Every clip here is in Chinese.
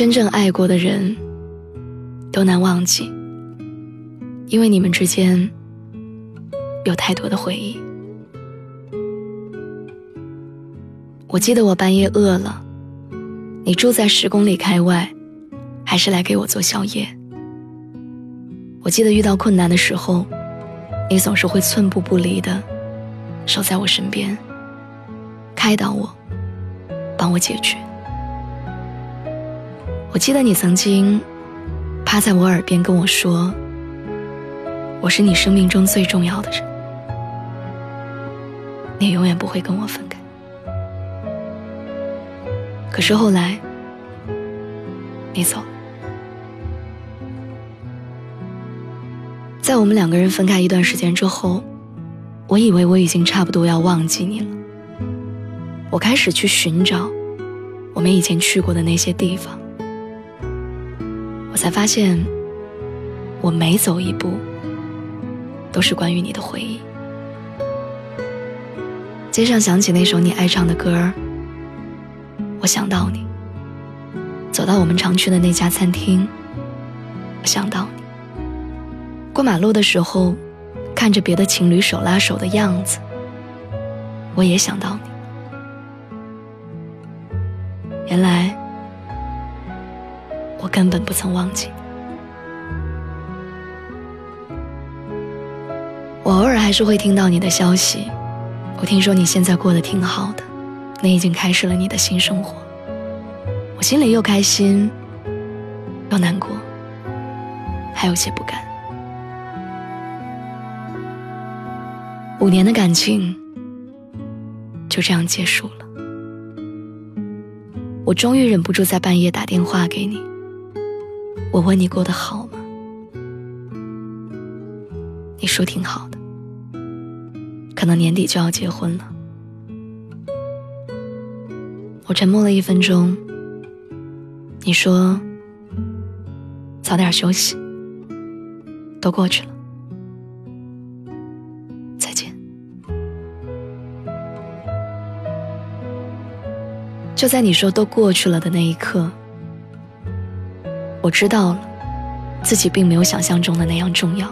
真正爱过的人，都难忘记，因为你们之间有太多的回忆。我记得我半夜饿了，你住在十公里开外，还是来给我做宵夜。我记得遇到困难的时候，你总是会寸步不离的守在我身边，开导我，帮我解决。我记得你曾经趴在我耳边跟我说：“我是你生命中最重要的人，你永远不会跟我分开。”可是后来，你走了，在我们两个人分开一段时间之后，我以为我已经差不多要忘记你了。我开始去寻找我们以前去过的那些地方。才发现，我每走一步，都是关于你的回忆。街上响起那首你爱唱的歌儿，我想到你；走到我们常去的那家餐厅，我想到你；过马路的时候，看着别的情侣手拉手的样子，我也想到你。原来。根本不曾忘记。我偶尔还是会听到你的消息。我听说你现在过得挺好的，你已经开始了你的新生活。我心里又开心，又难过，还有些不甘。五年的感情就这样结束了。我终于忍不住在半夜打电话给你。我问你过得好吗？你说挺好的，可能年底就要结婚了。我沉默了一分钟，你说早点休息，都过去了，再见。就在你说都过去了的那一刻。我知道了，自己并没有想象中的那样重要，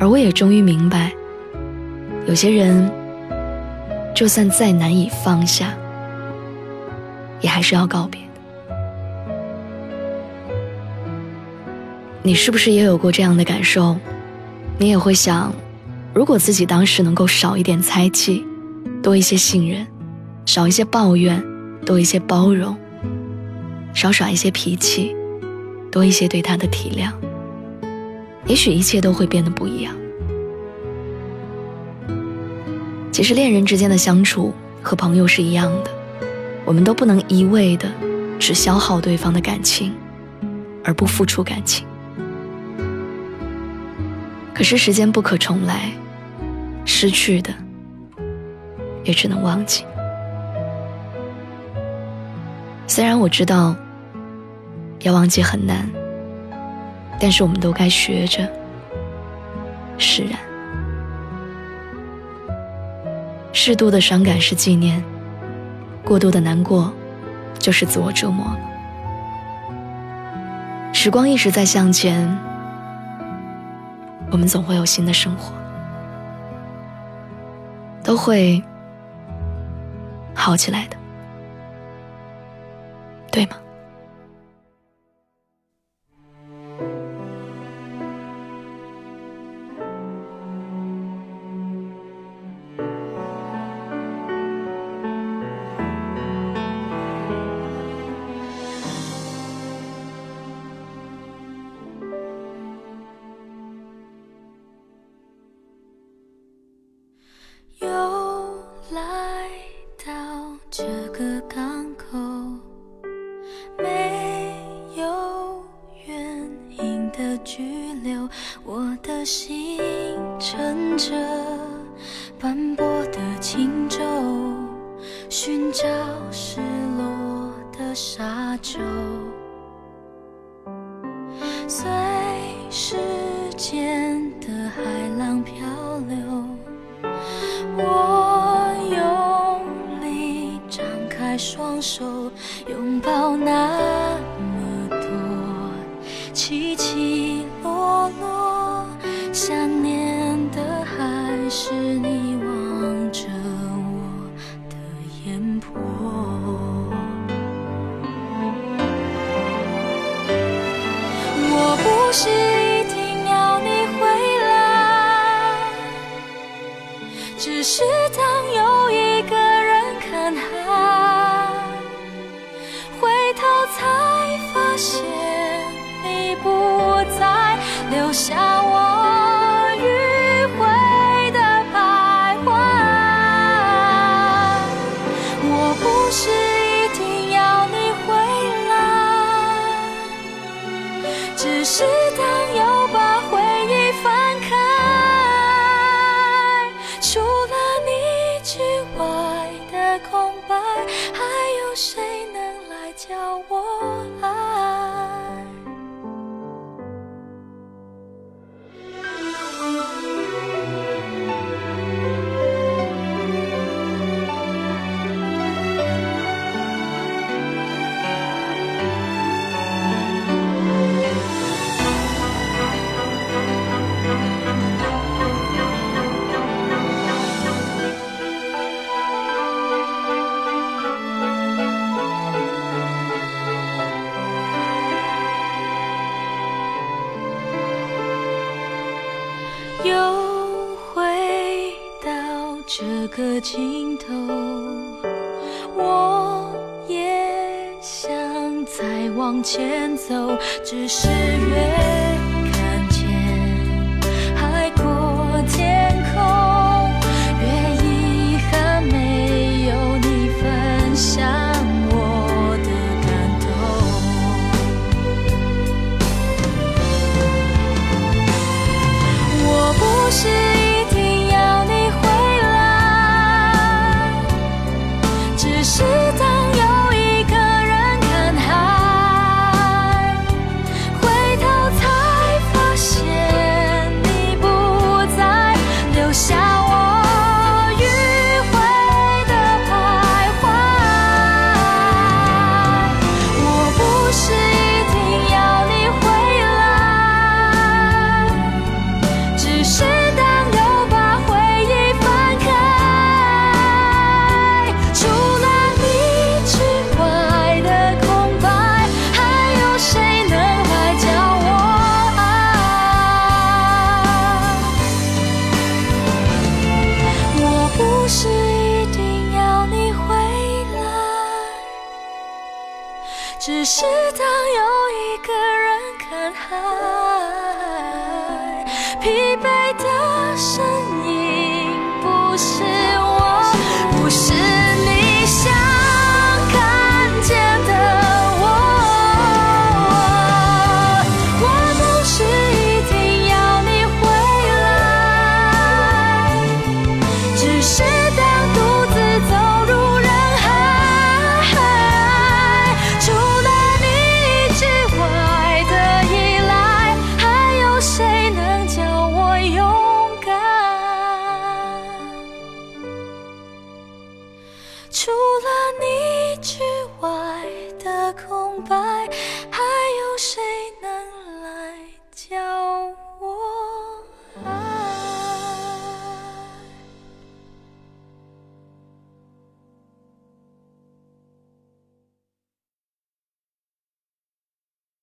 而我也终于明白，有些人，就算再难以放下，也还是要告别的。你是不是也有过这样的感受？你也会想，如果自己当时能够少一点猜忌，多一些信任，少一些抱怨，多一些包容，少耍一些脾气。多一些对他的体谅，也许一切都会变得不一样。其实恋人之间的相处和朋友是一样的，我们都不能一味的只消耗对方的感情，而不付出感情。可是时间不可重来，失去的也只能忘记。虽然我知道。要忘记很难，但是我们都该学着释然。适度的伤感是纪念，过度的难过就是自我折磨了。时光一直在向前，我们总会有新的生活，都会好起来的，对吗？个港口没有原因的拘留我的心乘着斑驳的轻舟寻找失落的沙洲。拥抱那么多起起落落。想念的还是你望着我的眼波。我不是一定要你回来，只是当有一个人看海，现你不在，留下我迂回的徘徊。我不是一定要你回来。只是当又把回忆翻开，除了你之外的空白，还有谁能来教我爱？又回到这个尽头，我也想再往前走，只是越知道是当有一个人看海，空白。